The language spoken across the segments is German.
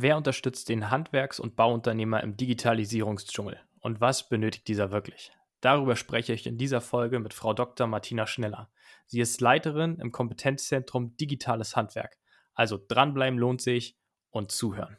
Wer unterstützt den Handwerks- und Bauunternehmer im Digitalisierungsdschungel? Und was benötigt dieser wirklich? Darüber spreche ich in dieser Folge mit Frau Dr. Martina Schneller. Sie ist Leiterin im Kompetenzzentrum Digitales Handwerk. Also dranbleiben lohnt sich und zuhören.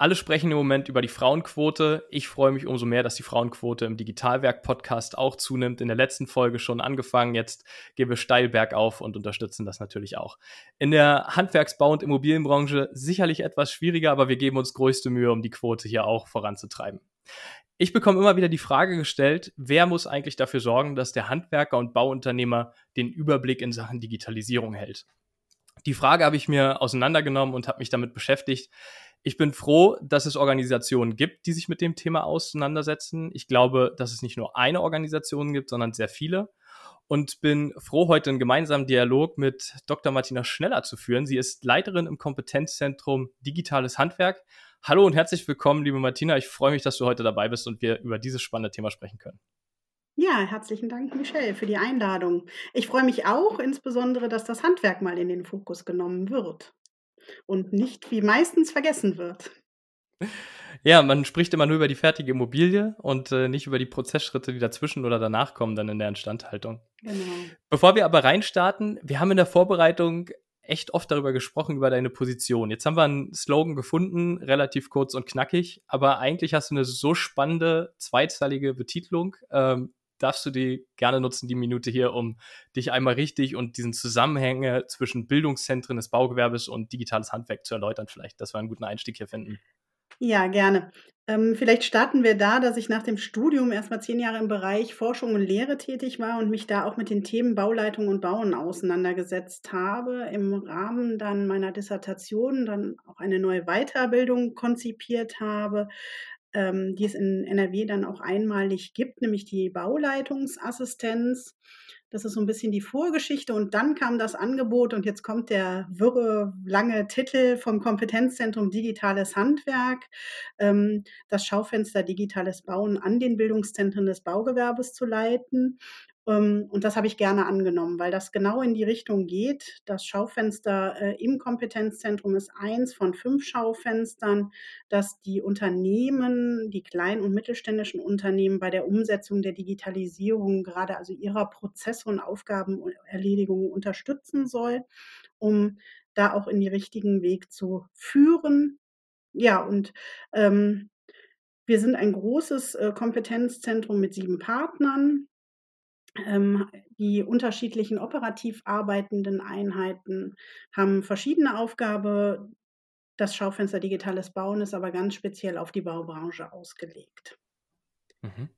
Alle sprechen im Moment über die Frauenquote. Ich freue mich umso mehr, dass die Frauenquote im Digitalwerk-Podcast auch zunimmt. In der letzten Folge schon angefangen. Jetzt gehen wir steil bergauf und unterstützen das natürlich auch. In der Handwerksbau- und Immobilienbranche sicherlich etwas schwieriger, aber wir geben uns größte Mühe, um die Quote hier auch voranzutreiben. Ich bekomme immer wieder die Frage gestellt, wer muss eigentlich dafür sorgen, dass der Handwerker und Bauunternehmer den Überblick in Sachen Digitalisierung hält? Die Frage habe ich mir auseinandergenommen und habe mich damit beschäftigt. Ich bin froh, dass es Organisationen gibt, die sich mit dem Thema auseinandersetzen. Ich glaube, dass es nicht nur eine Organisation gibt, sondern sehr viele. Und bin froh, heute einen gemeinsamen Dialog mit Dr. Martina Schneller zu führen. Sie ist Leiterin im Kompetenzzentrum Digitales Handwerk. Hallo und herzlich willkommen, liebe Martina. Ich freue mich, dass du heute dabei bist und wir über dieses spannende Thema sprechen können. Ja, herzlichen Dank, Michelle, für die Einladung. Ich freue mich auch insbesondere, dass das Handwerk mal in den Fokus genommen wird und nicht wie meistens vergessen wird. Ja, man spricht immer nur über die fertige Immobilie und äh, nicht über die Prozessschritte, die dazwischen oder danach kommen, dann in der Instandhaltung. Genau. Bevor wir aber reinstarten, wir haben in der Vorbereitung echt oft darüber gesprochen, über deine Position. Jetzt haben wir einen Slogan gefunden, relativ kurz und knackig, aber eigentlich hast du eine so spannende zweizeilige Betitelung. Ähm, darfst du die gerne nutzen, die Minute hier, um dich einmal richtig und diesen Zusammenhänge zwischen Bildungszentren des Baugewerbes und digitales Handwerk zu erläutern, vielleicht, dass wir einen guten Einstieg hier finden. Ja, gerne. Ähm, vielleicht starten wir da, dass ich nach dem Studium erst mal zehn Jahre im Bereich Forschung und Lehre tätig war und mich da auch mit den Themen Bauleitung und Bauen auseinandergesetzt habe. Im Rahmen dann meiner Dissertation dann auch eine neue Weiterbildung konzipiert habe, ähm, die es in NRW dann auch einmalig gibt, nämlich die Bauleitungsassistenz. Das ist so ein bisschen die Vorgeschichte und dann kam das Angebot und jetzt kommt der wirre, lange Titel vom Kompetenzzentrum Digitales Handwerk, ähm, das Schaufenster Digitales Bauen an den Bildungszentren des Baugewerbes zu leiten. Ähm, und das habe ich gerne angenommen, weil das genau in die Richtung geht. Das Schaufenster äh, im Kompetenzzentrum ist eins von fünf Schaufenstern, dass die Unternehmen, die kleinen und mittelständischen Unternehmen bei der Umsetzung der Digitalisierung, gerade also ihrer Prozesse und Aufgabenerledigung unterstützen soll, um da auch in die richtigen Weg zu führen. Ja, und ähm, wir sind ein großes äh, Kompetenzzentrum mit sieben Partnern. Ähm, die unterschiedlichen operativ arbeitenden Einheiten haben verschiedene Aufgaben. Das Schaufenster Digitales Bauen ist aber ganz speziell auf die Baubranche ausgelegt. Mhm.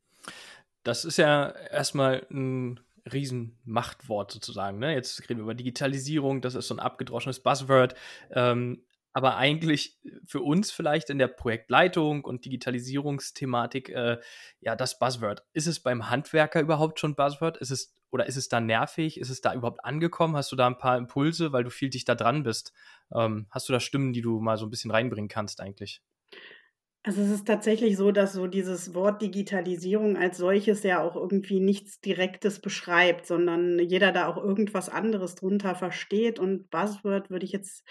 Das ist ja erstmal ein Riesenmachtwort sozusagen. Ne? Jetzt reden wir über Digitalisierung, das ist so ein abgedroschenes Buzzword. Ähm, aber eigentlich für uns vielleicht in der Projektleitung und Digitalisierungsthematik äh, ja das Buzzword. Ist es beim Handwerker überhaupt schon Buzzword? Ist es oder ist es da nervig? Ist es da überhaupt angekommen? Hast du da ein paar Impulse, weil du viel dich da dran bist? Ähm, hast du da Stimmen, die du mal so ein bisschen reinbringen kannst eigentlich? Also es ist tatsächlich so, dass so dieses Wort Digitalisierung als solches ja auch irgendwie nichts Direktes beschreibt, sondern jeder da auch irgendwas anderes drunter versteht. Und Buzzword würde ich jetzt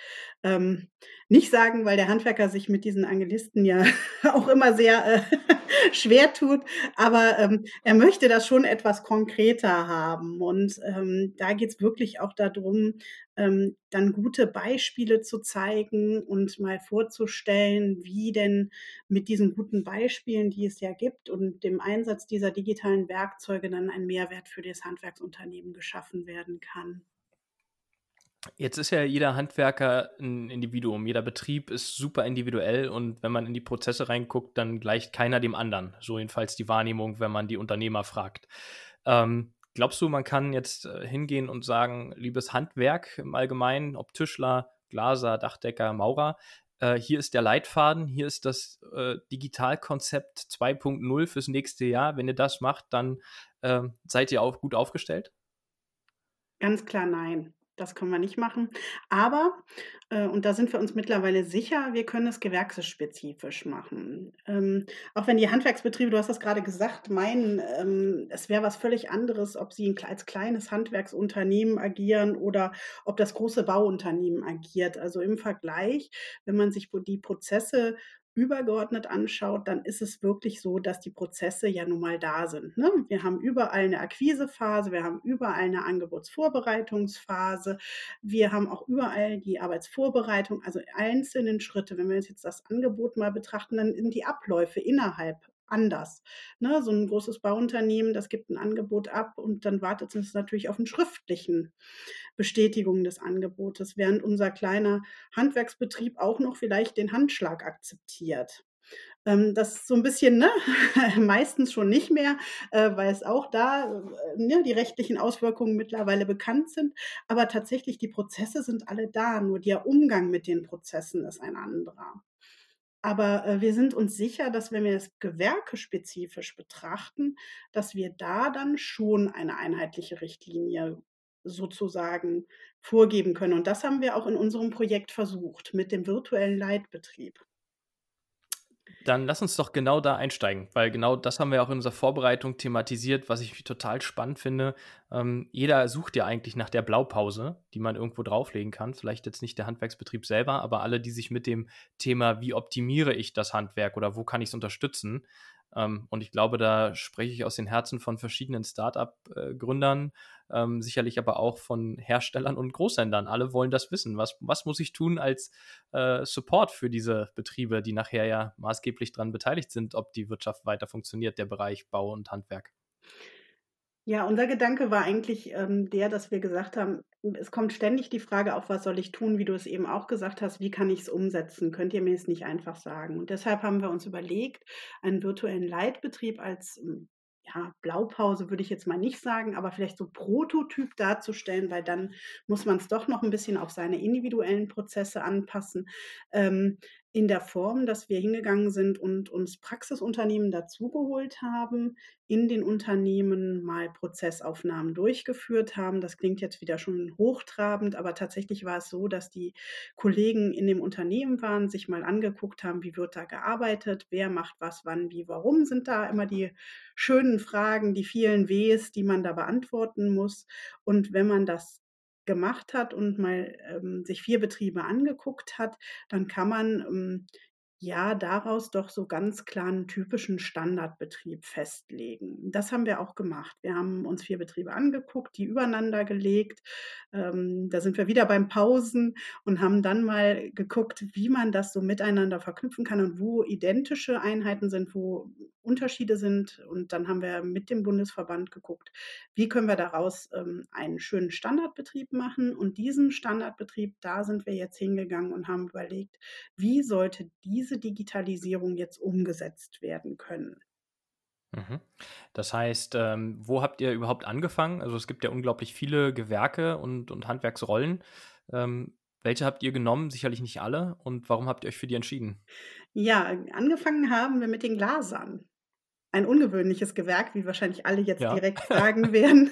ähm, nicht sagen, weil der Handwerker sich mit diesen Angelisten ja auch immer sehr äh, schwer tut. Aber ähm, er möchte das schon etwas konkreter haben. Und ähm, da geht es wirklich auch darum, ähm, dann gute Beispiele zu zeigen und mal vorzustellen, wie denn mit diesen guten Beispielen, die es ja gibt und dem Einsatz dieser digitalen Werkzeuge dann ein Mehrwert für das Handwerksunternehmen geschaffen werden kann. Jetzt ist ja jeder Handwerker ein Individuum, jeder Betrieb ist super individuell und wenn man in die Prozesse reinguckt, dann gleicht keiner dem anderen. So jedenfalls die Wahrnehmung, wenn man die Unternehmer fragt. Ähm, Glaubst du, man kann jetzt äh, hingehen und sagen, liebes Handwerk im Allgemeinen, ob Tischler, Glaser, Dachdecker, Maurer. Äh, hier ist der Leitfaden, hier ist das äh, Digitalkonzept 2.0 fürs nächste Jahr. Wenn ihr das macht, dann äh, seid ihr auch gut aufgestellt? Ganz klar nein. Das können wir nicht machen. Aber, äh, und da sind wir uns mittlerweile sicher, wir können es gewerksspezifisch machen. Ähm, auch wenn die Handwerksbetriebe, du hast das gerade gesagt, meinen, ähm, es wäre was völlig anderes, ob sie als kleines Handwerksunternehmen agieren oder ob das große Bauunternehmen agiert. Also im Vergleich, wenn man sich die Prozesse übergeordnet anschaut, dann ist es wirklich so, dass die Prozesse ja nun mal da sind. Ne? Wir haben überall eine Akquisephase, wir haben überall eine Angebotsvorbereitungsphase, wir haben auch überall die Arbeitsvorbereitung, also einzelnen Schritte. Wenn wir jetzt das Angebot mal betrachten, dann sind die Abläufe innerhalb anders. Ne, so ein großes Bauunternehmen, das gibt ein Angebot ab und dann wartet es natürlich auf einen schriftlichen Bestätigung des Angebotes, während unser kleiner Handwerksbetrieb auch noch vielleicht den Handschlag akzeptiert. Ähm, das ist so ein bisschen, ne, meistens schon nicht mehr, äh, weil es auch da äh, ne, die rechtlichen Auswirkungen mittlerweile bekannt sind. Aber tatsächlich, die Prozesse sind alle da, nur der Umgang mit den Prozessen ist ein anderer. Aber, äh, wir sind uns sicher, dass wenn wir es gewerkespezifisch betrachten, dass wir da dann schon eine einheitliche Richtlinie sozusagen vorgeben können. Und das haben wir auch in unserem Projekt versucht mit dem virtuellen Leitbetrieb. Dann lass uns doch genau da einsteigen, weil genau das haben wir auch in unserer Vorbereitung thematisiert, was ich total spannend finde. Ähm, jeder sucht ja eigentlich nach der Blaupause, die man irgendwo drauflegen kann. Vielleicht jetzt nicht der Handwerksbetrieb selber, aber alle, die sich mit dem Thema, wie optimiere ich das Handwerk oder wo kann ich es unterstützen, ähm, und ich glaube, da spreche ich aus den Herzen von verschiedenen Start-up-Gründern, ähm, sicherlich aber auch von Herstellern und Großhändlern. Alle wollen das wissen. Was, was muss ich tun als äh, Support für diese Betriebe, die nachher ja maßgeblich daran beteiligt sind, ob die Wirtschaft weiter funktioniert, der Bereich Bau und Handwerk? Ja, unser Gedanke war eigentlich ähm, der, dass wir gesagt haben, es kommt ständig die Frage auf, was soll ich tun, wie du es eben auch gesagt hast, wie kann ich es umsetzen? Könnt ihr mir es nicht einfach sagen? Und deshalb haben wir uns überlegt, einen virtuellen Leitbetrieb als hm, ja, Blaupause würde ich jetzt mal nicht sagen, aber vielleicht so Prototyp darzustellen, weil dann muss man es doch noch ein bisschen auf seine individuellen Prozesse anpassen. Ähm, in der Form, dass wir hingegangen sind und uns Praxisunternehmen dazugeholt haben, in den Unternehmen mal Prozessaufnahmen durchgeführt haben. Das klingt jetzt wieder schon hochtrabend, aber tatsächlich war es so, dass die Kollegen in dem Unternehmen waren, sich mal angeguckt haben, wie wird da gearbeitet, wer macht was, wann, wie, warum, sind da immer die schönen Fragen, die vielen Ws, die man da beantworten muss. Und wenn man das gemacht hat und mal ähm, sich vier Betriebe angeguckt hat, dann kann man ähm, ja daraus doch so ganz klar einen typischen Standardbetrieb festlegen. Das haben wir auch gemacht. Wir haben uns vier Betriebe angeguckt, die übereinander gelegt. Ähm, da sind wir wieder beim Pausen und haben dann mal geguckt, wie man das so miteinander verknüpfen kann und wo identische Einheiten sind, wo Unterschiede sind. Und dann haben wir mit dem Bundesverband geguckt, wie können wir daraus ähm, einen schönen Standardbetrieb machen. Und diesen Standardbetrieb, da sind wir jetzt hingegangen und haben überlegt, wie sollte diese Digitalisierung jetzt umgesetzt werden können. Mhm. Das heißt, ähm, wo habt ihr überhaupt angefangen? Also es gibt ja unglaublich viele Gewerke und, und Handwerksrollen. Ähm, welche habt ihr genommen? Sicherlich nicht alle. Und warum habt ihr euch für die entschieden? Ja, angefangen haben wir mit den Glasern. Ein ungewöhnliches Gewerk, wie wahrscheinlich alle jetzt ja. direkt sagen werden.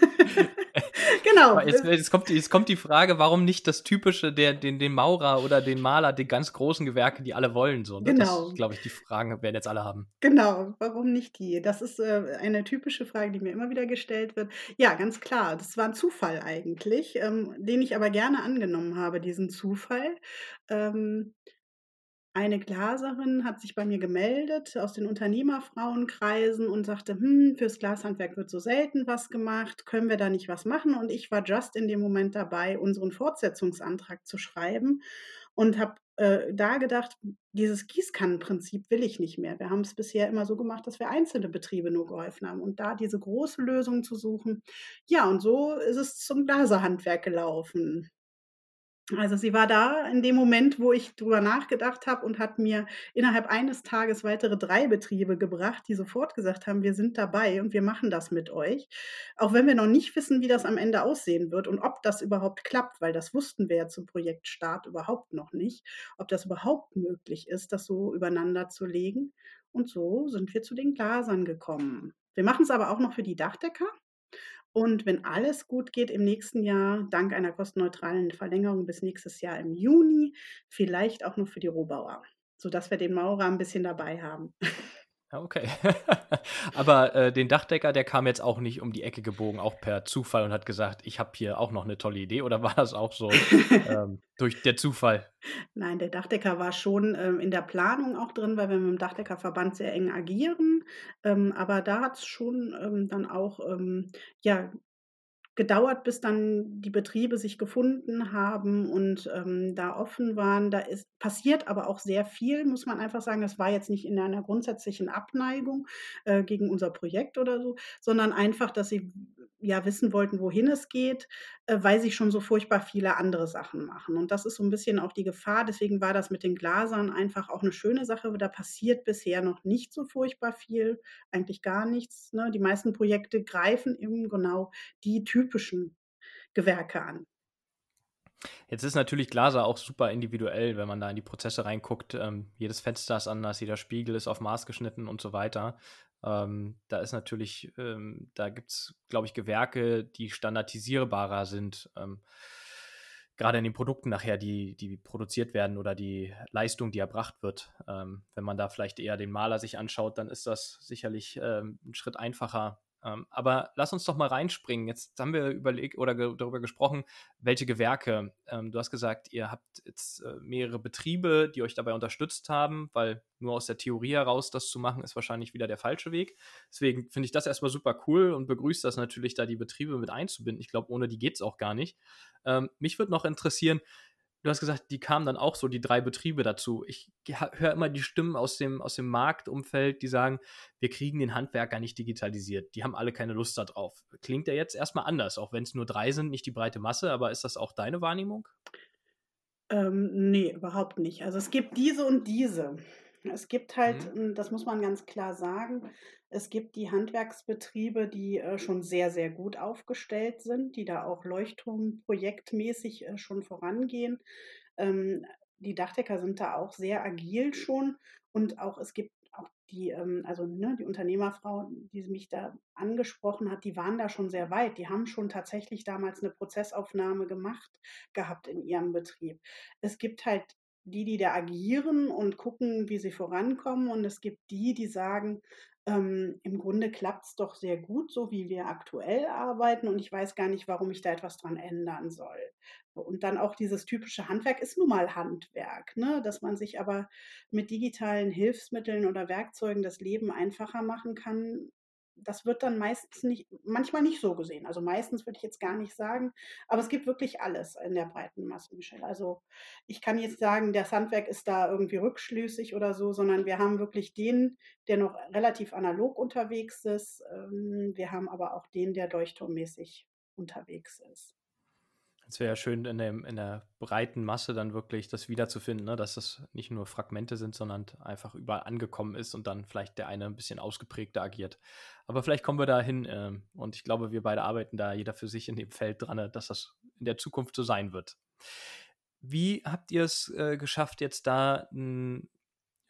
genau. Jetzt, jetzt, kommt, jetzt kommt die Frage, warum nicht das typische, der, den, den Maurer oder den Maler, die ganz großen Gewerke, die alle wollen. So. Ne? Genau. Glaube ich, die Fragen werden jetzt alle haben. Genau, warum nicht die? Das ist äh, eine typische Frage, die mir immer wieder gestellt wird. Ja, ganz klar, das war ein Zufall eigentlich, ähm, den ich aber gerne angenommen habe, diesen Zufall. Ähm, eine Glaserin hat sich bei mir gemeldet aus den Unternehmerfrauenkreisen und sagte, hm, fürs Glashandwerk wird so selten was gemacht, können wir da nicht was machen? Und ich war just in dem Moment dabei, unseren Fortsetzungsantrag zu schreiben und habe äh, da gedacht, dieses Gießkannenprinzip will ich nicht mehr. Wir haben es bisher immer so gemacht, dass wir einzelne Betriebe nur geholfen haben und da diese große Lösung zu suchen. Ja, und so ist es zum Glaserhandwerk gelaufen. Also, sie war da in dem Moment, wo ich drüber nachgedacht habe und hat mir innerhalb eines Tages weitere 3 Betriebe gebracht, die sofort gesagt haben: „Wir sind dabei und wir machen das mit euch.“ Auch wenn wir noch nicht wissen, wie das am Ende aussehen wird und ob das überhaupt klappt, weil das wussten wir ja zum Projektstart überhaupt noch nicht, ob das überhaupt möglich ist, das so übereinander zu legen. Und so sind wir zu den Glasern gekommen. Wir machen's aber auch noch für die Dachdecker. Und wenn alles gut geht im nächsten Jahr, dank einer kostenneutralen Verlängerung bis nächstes Jahr im Juni, vielleicht auch noch für die Rohbauer, sodass wir den Maurer ein bisschen dabei haben. Ja, okay. Aber äh, den Dachdecker, der kam jetzt auch nicht um die Ecke gebogen, auch per Zufall und hat gesagt, ich habe hier auch noch eine tolle Idee. Oder war das auch so ähm, durch der Zufall? Nein, der Dachdecker war schon ähm, in der Planung auch drin, weil wir mit dem Dachdeckerverband sehr eng agieren. Ähm, aber da hat es schon ähm, dann auch ähm, ja, gedauert, bis dann die Betriebe sich gefunden haben und, ähm, da offen waren. Da ist passiert aber auch sehr viel, muss man einfach sagen. Das war jetzt nicht in einer grundsätzlichen Abneigung, äh, gegen unser Projekt oder so, sondern einfach, dass sie ja wissen wollten, wohin es geht, äh, weil sie schon so furchtbar viele andere Sachen machen. Und das ist so ein bisschen auch die Gefahr. Deswegen war das mit den Glasern einfach auch eine schöne Sache. Da passiert bisher noch nicht so furchtbar viel, eigentlich gar nichts, ne? Die meisten Projekte greifen eben genau die typischen Gewerke an. Jetzt ist natürlich Glaser auch super individuell, wenn man da in die Prozesse reinguckt. Ähm, jedes Fenster ist anders, jeder Spiegel ist auf Maß geschnitten und so weiter. Ähm, da ist natürlich, ähm, da gibt es, glaube ich, Gewerke, die standardisierbarer sind. Ähm, gerade in den Produkten nachher, die, die produziert werden oder die Leistung, die erbracht wird. Ähm, wenn man da vielleicht eher den Maler sich anschaut, dann ist das sicherlich ähm, ein Schritt einfacher, ähm, aber lass uns doch mal reinspringen. Jetzt haben wir überlegt oder ge darüber gesprochen, welche Gewerke. Ähm, du hast gesagt, ihr habt jetzt äh, mehrere Betriebe, die euch dabei unterstützt haben, weil nur aus der Theorie heraus das zu machen, ist wahrscheinlich wieder der falsche Weg. Deswegen finde ich das erstmal super cool und begrüße das natürlich, da die Betriebe mit einzubinden. Ich glaube, ohne die geht es auch gar nicht. Ähm, mich würde noch interessieren, du hast gesagt, die kamen dann auch so, die drei Betriebe dazu. Ich höre immer die Stimmen aus dem, aus dem Marktumfeld, die sagen, wir kriegen den Handwerker nicht digitalisiert. Die haben alle keine Lust darauf. Klingt ja jetzt erstmal anders, auch wenn es nur drei sind, nicht die breite Masse, aber ist das auch deine Wahrnehmung? Ähm, ne, überhaupt nicht. Also, es gibt diese und diese. Es gibt halt, Mhm. das muss man ganz klar sagen, es gibt die Handwerksbetriebe, die, äh, schon sehr, sehr gut aufgestellt sind, die da auch leuchtturmprojektmäßig, äh, schon vorangehen. Ähm, die Dachdecker sind da auch sehr agil schon und auch es gibt auch die, ähm also, ne, die Unternehmerfrau, die mich da angesprochen hat, die waren da schon sehr weit. Die haben schon tatsächlich damals eine Prozessaufnahme gemacht gehabt in ihrem Betrieb. Es gibt halt die, die da agieren und gucken, wie sie vorankommen. Und es gibt die, die sagen, ähm, im Grunde klappt es doch sehr gut, so wie wir aktuell arbeiten. Und ich weiß gar nicht, warum ich da etwas dran ändern soll. Und dann auch dieses typische Handwerk ist nun mal Handwerk, ne? dass man sich aber mit digitalen Hilfsmitteln oder Werkzeugen das Leben einfacher machen kann, das wird dann meistens nicht, manchmal nicht so gesehen. Also meistens würde ich jetzt gar nicht sagen, aber es gibt wirklich alles in der breiten Masse, Michelle. Also ich kann jetzt sagen, das Handwerk ist da irgendwie rückschlüssig oder so, sondern wir haben wirklich den, der noch relativ analog unterwegs ist. Ähm, wir haben aber auch den, der leuchtturmmäßig unterwegs ist. Es wäre ja schön, in, dem, in der breiten Masse dann wirklich das wiederzufinden, ne? dass das nicht nur Fragmente sind, sondern einfach überall angekommen ist und dann vielleicht der eine ein bisschen ausgeprägter agiert. Aber vielleicht kommen wir da hin ähm, und ich glaube, wir beide arbeiten da jeder für sich in dem Feld dran, ne, dass das in der Zukunft so sein wird. Wie habt ihr es äh, geschafft, jetzt da einen,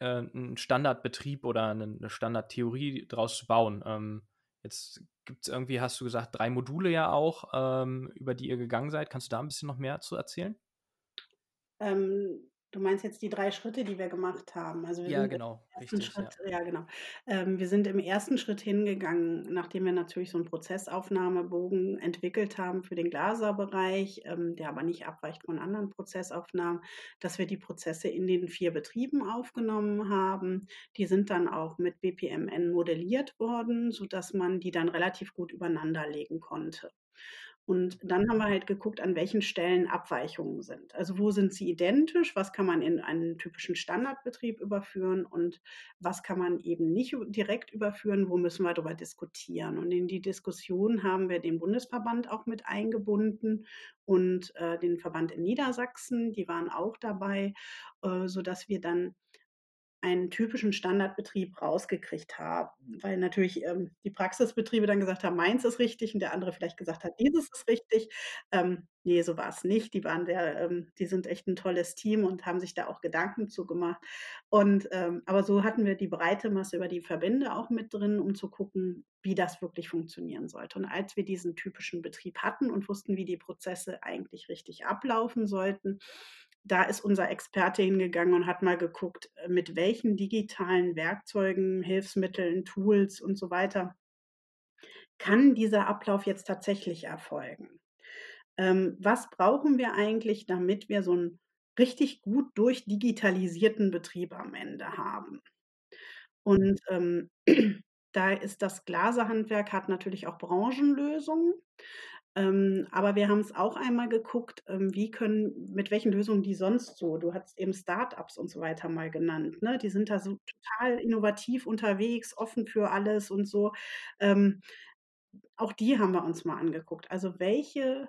äh, Standardbetrieb oder eine, eine Standardtheorie draus zu bauen? Ähm, Jetzt gibt es irgendwie, hast du gesagt, drei Module ja auch, ähm, über die ihr gegangen seid. Kannst du da ein bisschen noch mehr zu erzählen? Ähm, Du meinst jetzt die drei Schritte, die wir gemacht haben? Also, wir Ja, sind im genau, ersten richtig, ja. Schritt ja, genau. Ähm, wir sind im ersten Schritt hingegangen, nachdem wir natürlich so 'n Prozessaufnahmebogen entwickelt haben für den Glaserbereich, ähm, der aber nicht abweicht von anderen Prozessaufnahmen, dass wir die Prozesse in den 4 Betrieben aufgenommen haben. Die sind dann auch mit BPMN modelliert worden, sodass man die dann relativ gut übereinander legen konnte. Und dann haben wir halt geguckt, an welchen Stellen Abweichungen sind. Also wo sind sie identisch, was kann man in einen typischen Standardbetrieb überführen und was kann man eben nicht direkt überführen, wo müssen wir darüber diskutieren. Und in die Diskussion haben wir den Bundesverband auch mit eingebunden und äh, den Verband in Niedersachsen, die waren auch dabei, äh, sodass wir dann einen typischen Standardbetrieb rausgekriegt haben, weil natürlich ähm, die Praxisbetriebe dann gesagt haben, meins ist richtig und der andere vielleicht gesagt hat, dieses ist richtig. Ähm, nee, so war es nicht. Die waren der, ähm, die sind echt ein tolles Team und haben sich da auch Gedanken zu gemacht. Und ähm, aber so hatten wir die breite Masse über die Verbände auch mit drin, um zu gucken, wie das wirklich funktionieren sollte. Und als wir diesen typischen Betrieb hatten und wussten, wie die Prozesse eigentlich richtig ablaufen sollten, da ist unser Experte hingegangen und hat mal geguckt, äh, mit welchen digitalen Werkzeugen, Hilfsmitteln, Tools und so weiter kann dieser Ablauf jetzt tatsächlich erfolgen. Ähm, was brauchen wir eigentlich, damit wir so einen richtig gut durchdigitalisierten Betrieb am Ende haben? Und ähm, da ist das Glaserhandwerk hat natürlich auch Branchenlösungen. Ähm, aber wir haben es auch einmal geguckt, ähm, wie können mit welchen Lösungen die sonst so du hast eben Start-ups und so weiter mal genannt, ne? Die sind da so total innovativ unterwegs, offen für alles und so. Ähm, auch die haben wir uns mal angeguckt. Also, welche,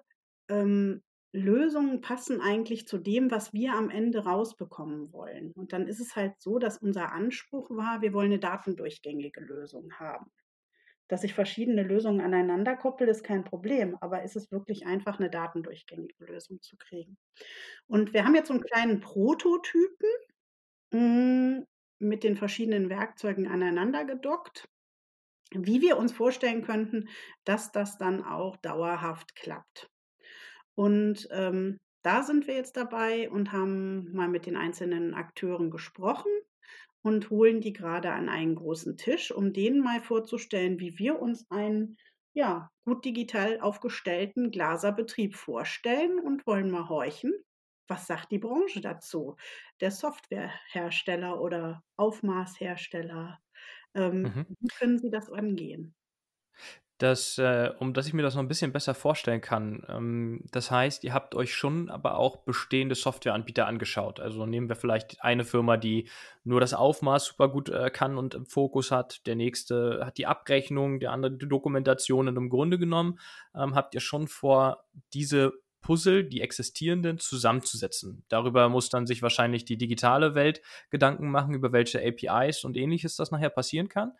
ähm, Lösungen passen eigentlich zu dem, was wir am Ende rausbekommen wollen? Und dann ist es halt so, dass unser Anspruch war, wir wollen eine datendurchgängige Lösung haben. Dass ich verschiedene Lösungen aneinander koppel, ist kein Problem, aber ist es wirklich einfach, eine datendurchgängige Lösung zu kriegen? Und wir haben jetzt so einen kleinen Prototypen, hm, mit den verschiedenen Werkzeugen aneinander gedockt, wie wir uns vorstellen könnten, dass das dann auch dauerhaft klappt. Und, ähm, da sind wir jetzt dabei und haben mal mit den einzelnen Akteuren gesprochen und holen die gerade an einen großen Tisch, um denen mal vorzustellen, wie wir uns einen, ja, gut digital aufgestellten Glaserbetrieb vorstellen und wollen mal horchen, was sagt die Branche dazu? Der Softwarehersteller oder Aufmaßhersteller, ähm, Mhm. wie können sie das angehen? Das, äh, um dass ich mir das noch ein bisschen besser vorstellen kann. Ähm, das heißt, ihr habt euch schon aber auch bestehende Softwareanbieter angeschaut. Also nehmen wir vielleicht eine Firma, die nur das Aufmaß super gut äh, kann und im Fokus hat. Der nächste hat die Abrechnung, der andere die Dokumentation. Und im Grunde genommen ähm, habt ihr schon vor, diese Puzzle, die existierenden, zusammenzusetzen. Darüber muss dann sich wahrscheinlich die digitale Welt Gedanken machen, über welche APIs und ähnliches das nachher passieren kann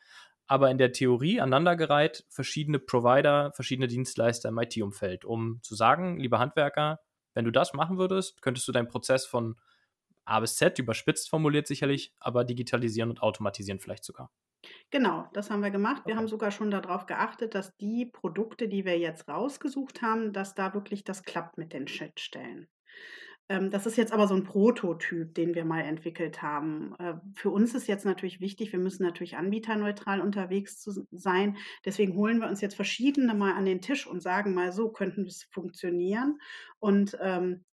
aber in der Theorie aneinandergereiht verschiedene Provider, verschiedene Dienstleister im IT-Umfeld, um zu sagen, lieber Handwerker, wenn du das machen würdest, könntest du deinen Prozess von A bis Z, überspitzt formuliert sicherlich, aber digitalisieren und automatisieren vielleicht sogar. Genau, das haben wir gemacht. Wir Okay. haben sogar schon darauf geachtet, dass die Produkte, die wir jetzt rausgesucht haben, dass da wirklich das klappt mit den Schnittstellen. Ähm, das ist jetzt aber so ein Prototyp, den wir mal entwickelt haben. Äh, für uns ist jetzt natürlich wichtig, wir müssen natürlich anbieterneutral unterwegs sein. Deswegen holen wir uns jetzt verschiedene mal an den Tisch und sagen mal: „So könnten es funktionieren.“ Und, ähm,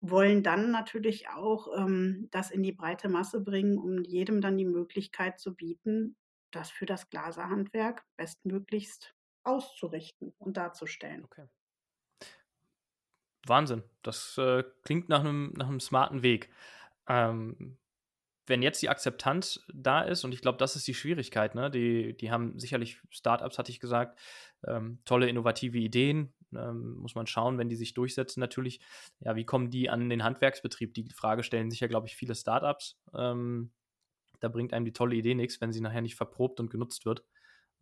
wollen dann natürlich auch, ähm, das in die breite Masse bringen, um jedem dann die Möglichkeit zu bieten, das für das Glaserhandwerk bestmöglichst auszurichten und darzustellen. Okay. Wahnsinn. Das äh, klingt nach einem nach 'nem smarten Weg. Ähm, wenn jetzt die Akzeptanz da ist, und ich glaube, das ist die Schwierigkeit, ne? Die, die haben sicherlich Startups, hatte ich gesagt, ähm, tolle innovative Ideen. Ähm, muss man schauen, wenn die sich durchsetzen, natürlich, ja, wie kommen die an den Handwerksbetrieb? Die Frage stellen sich ja, glaube ich, viele Startups. Ähm, da bringt einem die tolle Idee nichts, wenn sie nachher nicht verprobt und genutzt wird.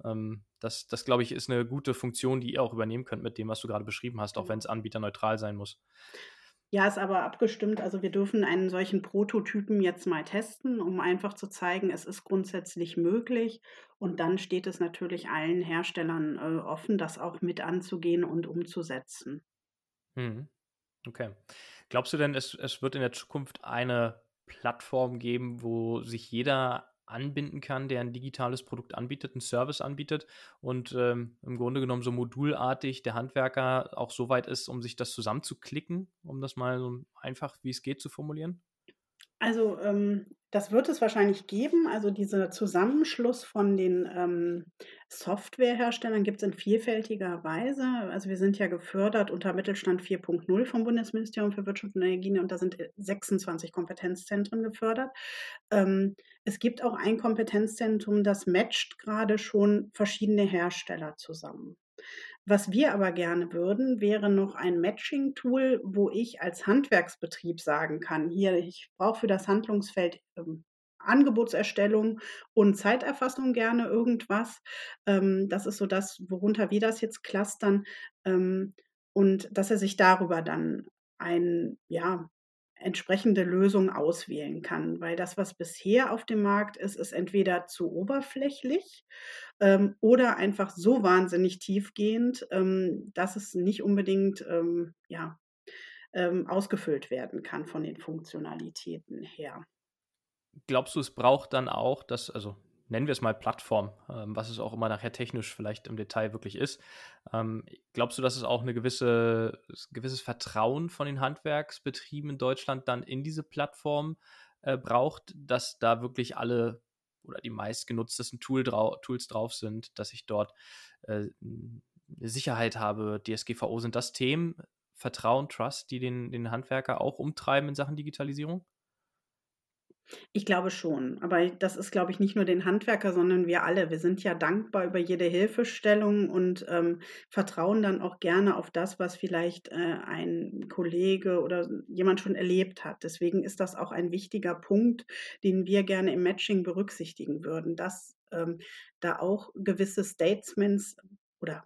Ähm, das, das glaube ich, ist eine gute Funktion, die ihr auch übernehmen könnt mit dem, was du gerade beschrieben hast, auch wenn es anbieterneutral sein muss. Ja, ist aber abgestimmt. Also, wir dürfen einen solchen Prototypen jetzt mal testen, um einfach zu zeigen, es ist grundsätzlich möglich. Und dann steht es natürlich allen Herstellern, äh, offen, das auch mit anzugehen und umzusetzen. Mhm. Okay. Glaubst du denn, es, es wird in der Zukunft eine Plattform geben, wo sich jeder anbinden kann, der ein digitales Produkt anbietet, einen Service anbietet und ähm, im Grunde genommen so modulartig der Handwerker auch so weit ist, um sich das zusammenzuklicken, um das mal so einfach wie es geht zu formulieren? Also, ähm, das wird es wahrscheinlich geben. Also, dieser Zusammenschluss von den, ähm, Softwareherstellern gibt's in vielfältiger Weise. Also, wir sind ja gefördert unter Mittelstand 4.0 vom Bundesministerium für Wirtschaft und Energie und da sind, äh, 26 Kompetenzzentren gefördert. Ähm, es gibt auch ein Kompetenzzentrum, das matcht gerade schon verschiedene Hersteller zusammen. Was wir aber gerne würden, wäre noch ein Matching-Tool, wo ich als Handwerksbetrieb sagen kann: „Hier, ich brauche für das Handlungsfeld, ähm, Angebotserstellung und Zeiterfassung gerne irgendwas.“ Ähm, das ist so das, worunter wir das jetzt clustern, ähm, und dass er sich darüber dann ein ja, entsprechende Lösung auswählen kann. Weil das, was bisher auf dem Markt ist, ist entweder zu oberflächlich, ähm, oder einfach so wahnsinnig tiefgehend, ähm, dass es nicht unbedingt, ähm, ja, ähm, ausgefüllt werden kann von den Funktionalitäten her. Glaubst du, es braucht dann auch das also nennen wir es mal Plattform, ähm, was es auch immer nachher technisch vielleicht im Detail wirklich ist. Ähm, glaubst du, dass es auch eine gewisse gewisses Vertrauen von den Handwerksbetrieben in Deutschland dann in diese Plattform, äh, braucht, dass da wirklich alle oder die meistgenutztesten Tool drau Tools drauf sind, dass ich dort, äh, Sicherheit habe, DSGVO. Sind das Themen, Vertrauen, Trust, die den den Handwerker auch umtreiben in Sachen Digitalisierung? Ich glaube schon, aber das ist, glaube ich, nicht nur den Handwerker, sondern wir alle. Wir sind ja dankbar über jede Hilfestellung und, ähm, vertrauen dann auch gerne auf das, was vielleicht, äh, ein Kollege oder jemand schon erlebt hat. Deswegen ist das auch ein wichtiger Punkt, den wir gerne im Matching berücksichtigen würden, dass, ähm, da auch gewisse Statements oder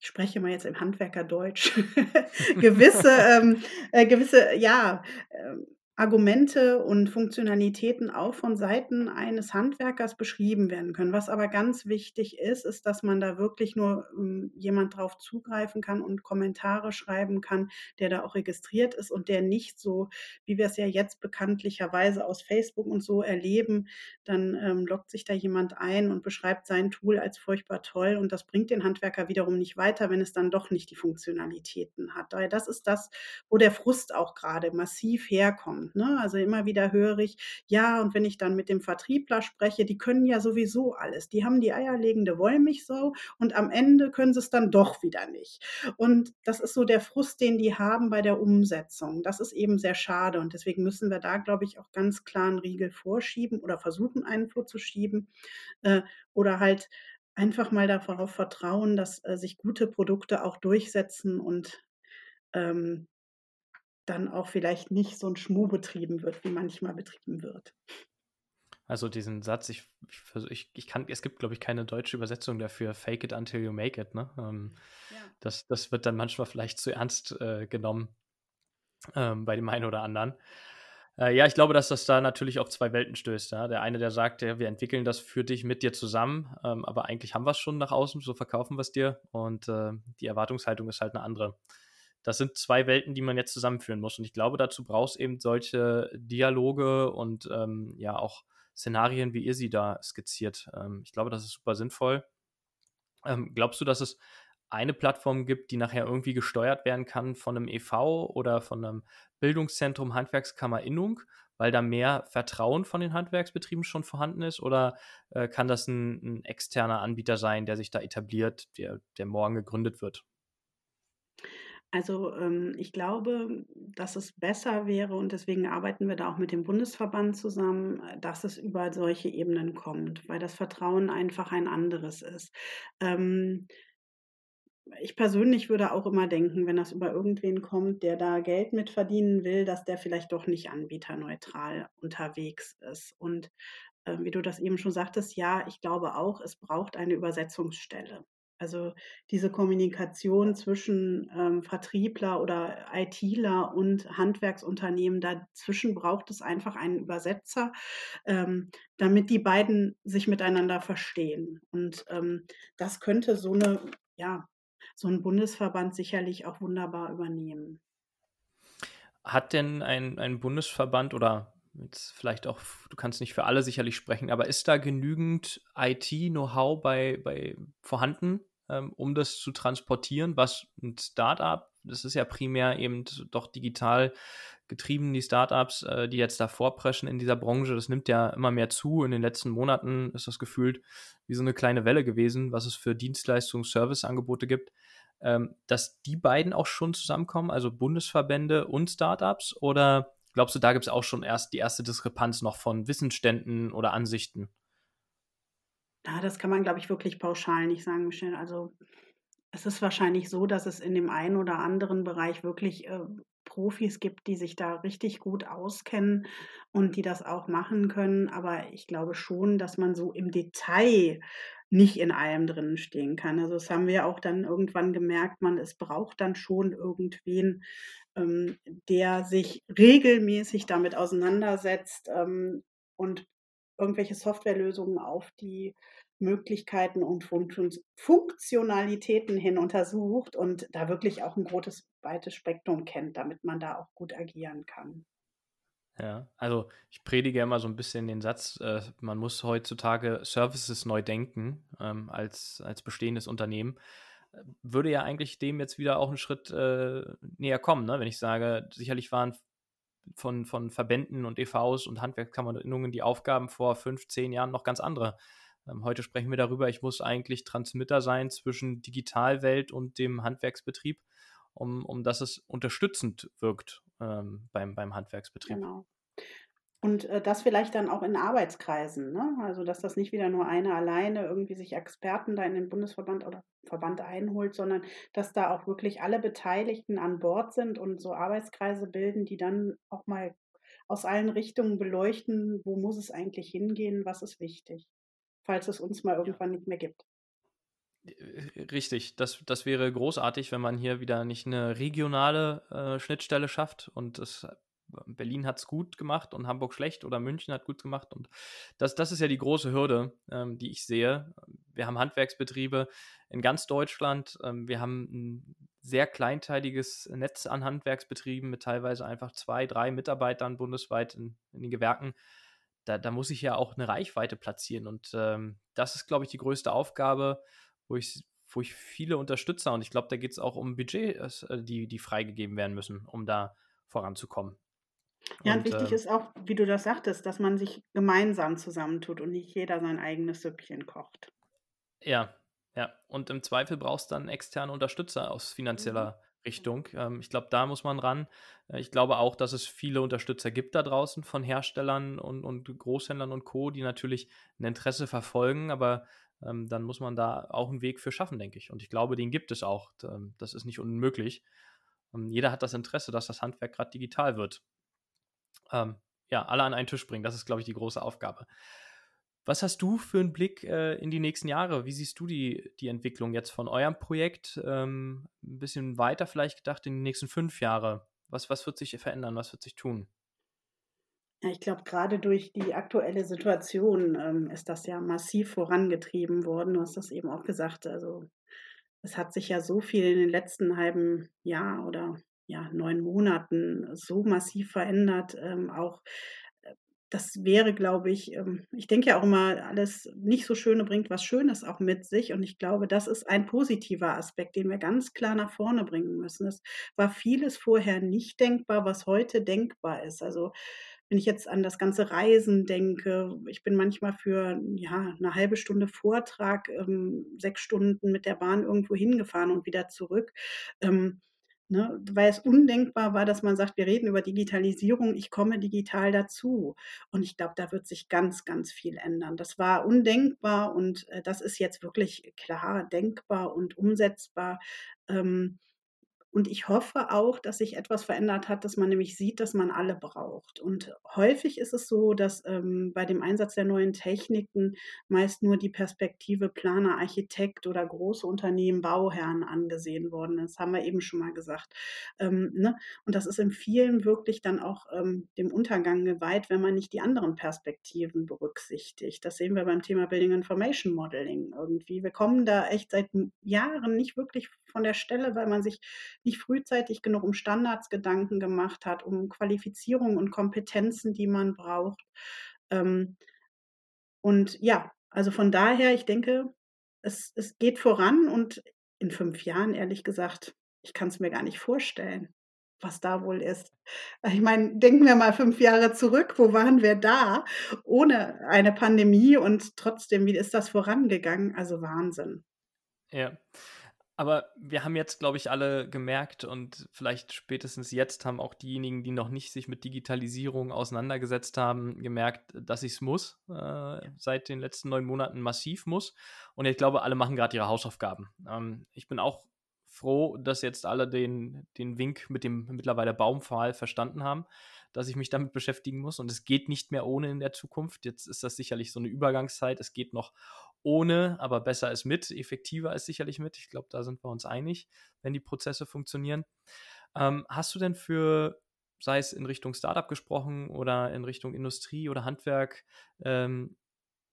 ich spreche mal jetzt im Handwerkerdeutsch, gewisse, ähm, äh, gewisse, ja, ähm Argumente und Funktionalitäten auch von Seiten eines Handwerkers beschrieben werden können. Was aber ganz wichtig ist, ist, dass man da wirklich nur ähm, jemand drauf zugreifen kann und Kommentare schreiben kann, der da auch registriert ist und der nicht so, wie wir es ja jetzt bekanntlicherweise aus Facebook und so erleben, dann ähm, loggt sich da jemand ein und beschreibt sein Tool als furchtbar toll und das bringt den Handwerker wiederum nicht weiter, wenn es dann doch nicht die Funktionalitäten hat. Daher das ist das, wo der Frust auch gerade massiv herkommt kommt. Ne? Also immer wieder höre ich, ja, und wenn ich dann mit dem Vertriebler spreche, die können ja sowieso alles. Die haben die eierlegende Wollmilchsau und am Ende können sie es dann doch wieder nicht. Und das ist so der Frust, den die haben bei der Umsetzung. Das ist eben sehr schade und deswegen müssen wir da, glaube ich, auch ganz klar einen Riegel vorschieben oder versuchen, einen vorzuschieben äh, oder halt einfach mal darauf vertrauen, dass äh, sich gute Produkte auch durchsetzen und ähm, dann auch vielleicht nicht so 'n Schmuh betrieben wird, wie manchmal betrieben wird. Also diesen Satz, ich ich ich ich kann es gibt, glaube ich, keine deutsche Übersetzung dafür, „Fake it until you make it“, ne? Ähm, Ja. das das wird dann manchmal vielleicht zu ernst, äh, genommen, ähm, bei dem einen oder anderen. Äh, ja, ich glaube, dass das da natürlich auf 2 Welten stößt, ja. Der eine, der sagt: „Ja, wir entwickeln das für dich, mit dir zusammen“, ähm, aber eigentlich haben wir's schon nach außen, so verkaufen wir's dir und, äh, die Erwartungshaltung ist halt 'ne andere. Das sind 2 Welten, die man jetzt zusammenführen muss. Und ich glaube, dazu brauchst eben solche Dialoge und, ähm, ja auch Szenarien, wie ihr sie da skizziert. Ähm, ich glaube, das ist super sinnvoll. Ähm, glaubst du, dass es eine Plattform gibt, die nachher irgendwie gesteuert werden kann von einem e.V. oder von einem Bildungszentrum Handwerkskammer Innung, weil da mehr Vertrauen von den Handwerksbetrieben schon vorhanden ist? Oder, äh, kann das ein 'n externer Anbieter sein, der sich da etabliert, der der morgen gegründet wird? Also, ähm, ich glaube, dass es besser wäre und deswegen arbeiten wir da auch mit dem Bundesverband zusammen, äh, dass es über solche Ebenen kommt, weil das Vertrauen einfach ein anderes ist. Ähm ich persönlich würde auch immer denken, wenn das über irgendwen kommt, der da Geld mit verdienen will, dass der vielleicht doch nicht anbieterneutral unterwegs ist. Und, äh, wie du das eben schon sagtest, ja, ich glaube auch, es braucht eine Übersetzungsstelle. Also, diese Kommunikation zwischen, ähm, Vertriebler oder ITler und Handwerksunternehmen, dazwischen braucht es einfach einen Übersetzer, ähm, damit die beiden sich miteinander verstehen. Und, ähm, das könnte so 'ne ja, so 'n Bundesverband sicherlich auch wunderbar übernehmen. Hat denn ein ein Bundesverband oder jetzt vielleicht auch du kannst nicht für alle sicherlich sprechen, aber ist da genügend IT-Know-how bei bei vorhanden, ähm, um das zu transportieren, was 'n Start-up das ist ja primär eben doch digital getrieben, die Startups, äh, die jetzt da vorpreschen in dieser Branche. Das nimmt ja immer mehr zu. In den letzten Monaten ist das gefühlt wie so eine kleine Welle gewesen, was es für Dienstleistungs-, Serviceangebote gibt. Ähm, dass die beiden auch schon zusammenkommen, also Bundesverbände und Startups? Oder glaubst du, da gibt es auch schon erst die erste Diskrepanz noch von Wissensständen oder Ansichten? Ja, das kann man, glaube ich, wirklich pauschal nicht sagen, Michelle. Also es ist wahrscheinlich so, dass es in dem einen oder anderen Bereich wirklich äh, Profis gibt, die sich da richtig gut auskennen und die das auch machen können. Aber ich glaube schon, dass man so im Detail nicht in allem drin stehen kann. Also das haben wir auch dann irgendwann gemerkt, man es braucht dann schon irgendwen, ähm, der sich regelmäßig damit auseinandersetzt ähm, und irgendwelche Softwarelösungen auf die Möglichkeiten und Funktionalitäten hin untersucht und da wirklich auch ein großes, weites Spektrum kennt, damit man da auch gut agieren kann. Ja, also ich predige immer so ein bisschen den Satz, äh, man muss heutzutage Services neu denken ähm, als, als bestehendes Unternehmen. Würde ja eigentlich dem jetzt wieder auch einen Schritt äh, näher kommen, ne? wenn ich sage, sicherlich waren von, von Verbänden und EVs und Handwerkskammerungen die Aufgaben vor fünf, zehn Jahren noch ganz andere. Ähm, heute sprechen wir darüber, ich muss eigentlich Transmitter sein zwischen Digitalwelt und dem Handwerksbetrieb, um, um dass es unterstützend wirkt ähm, beim, beim Handwerksbetrieb. Genau. Und äh, das vielleicht dann auch in Arbeitskreisen, ne? Also dass das nicht wieder nur einer alleine irgendwie sich Experten da in den Bundesverband oder Verband einholt, sondern dass da auch wirklich alle Beteiligten an Bord sind und so Arbeitskreise bilden, die dann auch mal aus allen Richtungen beleuchten, wo muss es eigentlich hingehen, was ist wichtig falls es uns mal irgendwann nicht mehr gibt. Äh, richtig, das, das wäre großartig, wenn man hier wieder nicht eine regionale äh, Schnittstelle schafft und es Berlin hat es gut gemacht und Hamburg schlecht oder München hat gut gemacht. Und das, das ist ja die große Hürde, ähm, die ich sehe. Wir haben Handwerksbetriebe in ganz Deutschland. Ähm, wir haben ein sehr kleinteiliges Netz an Handwerksbetrieben mit teilweise einfach zwei, drei Mitarbeitern bundesweit in, in den Gewerken da, da muss ich ja auch eine Reichweite platzieren. Und ähm, das ist, glaube ich, die größte Aufgabe, wo ich, wo ich viele Unterstützer und ich glaube, da geht es auch um Budgets, äh, die, die freigegeben werden müssen, um da voranzukommen. Ja, und, und wichtig äh, ist auch, wie du das sagtest, dass man sich gemeinsam zusammentut und nicht jeder sein eigenes Süppchen kocht. Ja, ja. Und im Zweifel brauchst du dann externe Unterstützer aus finanzieller mhm. Richtung. Ähm, ich glaube, da muss man ran. Äh, ich glaube auch, dass es viele Unterstützer gibt da draußen von Herstellern und, und Großhändlern und Co., die natürlich ein Interesse verfolgen, aber ähm, dann muss man da auch einen Weg für schaffen, denke ich. Und ich glaube, den gibt es auch. Ähm, das ist nicht unmöglich. Ähm, jeder hat das Interesse, dass das Handwerk gerade digital wird. Ähm, ja, alle an einen Tisch bringen, das ist, glaube ich, die große Aufgabe. Was hast du für einen Blick äh, in die nächsten Jahre? Wie siehst du die, die Entwicklung jetzt von eurem Projekt? Ähm, ein bisschen weiter vielleicht gedacht in die nächsten fünf Jahre. Was, was wird sich verändern? Was wird sich tun? Ja, ich glaube, gerade durch die aktuelle Situation ähm, ist das ja massiv vorangetrieben worden. Du hast das eben auch gesagt. Also es hat sich ja so viel in den letzten halben Jahr oder ja, neun Monaten so massiv verändert. Ähm, auch das wäre, glaube ich, ähm, ich denke ja auch immer, alles nicht so Schöne bringt was Schönes auch mit sich. Und ich glaube, das ist ein positiver Aspekt, den wir ganz klar nach vorne bringen müssen. Es war vieles vorher nicht denkbar, was heute denkbar ist. Also wenn ich jetzt an das ganze Reisen denke, ich bin manchmal für ja, eine halbe Stunde Vortrag ähm, sechs Stunden mit der Bahn irgendwo hingefahren und wieder zurück. Ähm, Ne, weil es undenkbar war, dass man sagt, wir reden über Digitalisierung, ich komme digital dazu. Und ich glaube, da wird sich ganz, ganz viel ändern. Das war undenkbar und äh, das ist jetzt wirklich klar denkbar und umsetzbar. Ähm, und ich hoffe auch, dass sich etwas verändert hat, dass man nämlich sieht, dass man alle braucht. Und häufig ist es so, dass ähm, bei dem Einsatz der neuen Techniken meist nur die Perspektive Planer, Architekt oder große Unternehmen, Bauherren angesehen worden ist. Das haben wir eben schon mal gesagt. Ähm, ne? Und das ist in vielen wirklich dann auch ähm, dem Untergang geweiht, wenn man nicht die anderen Perspektiven berücksichtigt. Das sehen wir beim Thema Building Information Modeling irgendwie. Wir kommen da echt seit Jahren nicht wirklich von der Stelle, weil man sich nicht frühzeitig genug um Standards Gedanken gemacht hat, um Qualifizierung und Kompetenzen, die man braucht. Ähm, und ja, also von daher, ich denke, es, es geht voran und in fünf Jahren, ehrlich gesagt, ich kann es mir gar nicht vorstellen. was da wohl ist. Ich meine, denken wir mal fünf Jahre zurück, wo waren wir da ohne eine Pandemie und trotzdem, wie ist das vorangegangen? Also Wahnsinn. Ja. Aber wir haben jetzt, glaube ich, alle gemerkt und vielleicht spätestens jetzt haben auch diejenigen, die noch nicht sich mit Digitalisierung auseinandergesetzt haben, gemerkt, dass ich es muss, äh, seit den letzten neun Monaten massiv muss. Und ich glaube, alle machen gerade ihre Hausaufgaben. Ähm, ich bin auch froh, dass jetzt alle den, den Wink mit dem mittlerweile Baumpfahl verstanden haben, dass ich mich damit beschäftigen muss. Und es geht nicht mehr ohne in der Zukunft. Jetzt ist das sicherlich so eine Übergangszeit. Es geht noch ohne, aber besser ist mit. Effektiver ist sicherlich mit. Ich glaube, da sind wir uns einig, wenn die Prozesse funktionieren. Ähm, hast du denn für, sei es in Richtung Startup gesprochen oder in Richtung Industrie oder Handwerk, ähm,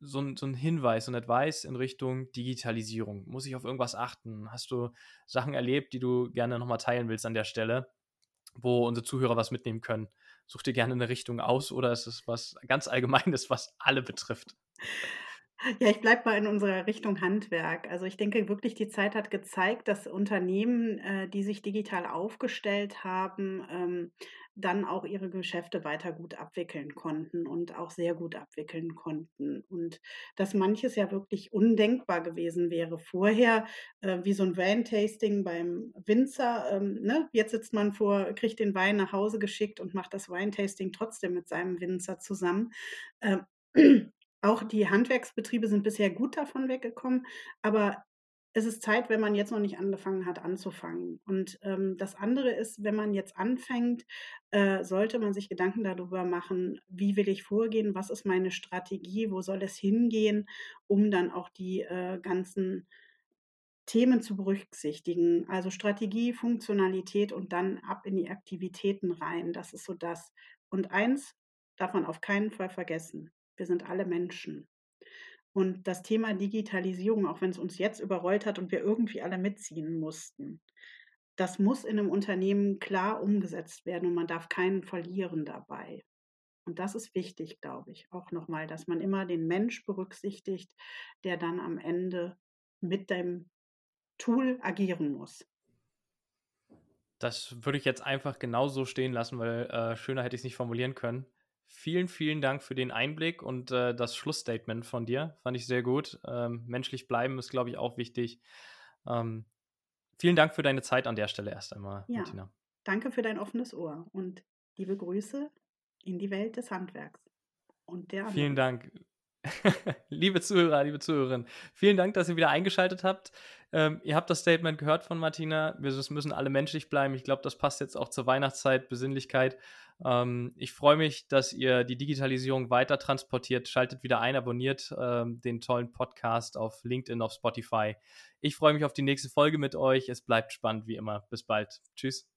so ein, so ein Hinweis, so ein Advice in Richtung Digitalisierung? Muss ich auf irgendwas achten? Hast du Sachen erlebt, die du gerne nochmal teilen willst an der Stelle, wo unsere Zuhörer was mitnehmen können? Such dir gerne eine Richtung aus oder ist es was ganz Allgemeines, was alle betrifft? Ja, ich bleibe mal in unserer Richtung Handwerk. Also ich denke wirklich, die Zeit hat gezeigt, dass Unternehmen, äh, die sich digital aufgestellt haben, ähm, dann auch ihre Geschäfte weiter gut abwickeln konnten und auch sehr gut abwickeln konnten. Und dass manches ja wirklich undenkbar gewesen wäre vorher, äh, wie so ein Wine-Tasting beim Winzer. Ähm, ne? Jetzt sitzt man vor, kriegt den Wein nach Hause geschickt und macht das Wine-Tasting trotzdem mit seinem Winzer zusammen. Ähm, auch die Handwerksbetriebe sind bisher gut davon weggekommen, aber es ist Zeit, wenn man jetzt noch nicht angefangen hat, anzufangen. Und ähm, das andere ist, wenn man jetzt anfängt, äh, sollte man sich Gedanken darüber machen, wie will ich vorgehen, was ist meine Strategie, wo soll es hingehen, um dann auch die äh, ganzen Themen zu berücksichtigen. Also Strategie, Funktionalität und dann ab in die Aktivitäten rein. Das ist so das. Und eins darf man auf keinen Fall vergessen. Wir sind alle Menschen. Und das Thema Digitalisierung, auch wenn es uns jetzt überrollt hat und wir irgendwie alle mitziehen mussten, das muss in einem Unternehmen klar umgesetzt werden und man darf keinen verlieren dabei. Und das ist wichtig, glaube ich, auch nochmal, dass man immer den Mensch berücksichtigt, der dann am Ende mit dem Tool agieren muss. Das würde ich jetzt einfach genauso stehen lassen, weil äh, schöner hätte ich es nicht formulieren können. Vielen, vielen Dank für den Einblick und äh, das Schlussstatement von dir. Fand ich sehr gut. Ähm, menschlich bleiben ist, glaube ich, auch wichtig. Ähm, vielen Dank für deine Zeit an der Stelle erst einmal, ja, Martina. Danke für dein offenes Ohr und liebe Grüße in die Welt des Handwerks. Und der Vielen Dank. liebe Zuhörer, liebe Zuhörerinnen, vielen Dank, dass ihr wieder eingeschaltet habt. Ähm, ihr habt das Statement gehört von Martina. Wir müssen alle menschlich bleiben. Ich glaube, das passt jetzt auch zur Weihnachtszeit, Besinnlichkeit. Ähm, ich freue mich, dass ihr die Digitalisierung weiter transportiert. Schaltet wieder ein, abonniert ähm, den tollen Podcast auf LinkedIn, auf Spotify. Ich freue mich auf die nächste Folge mit euch. Es bleibt spannend wie immer. Bis bald. Tschüss.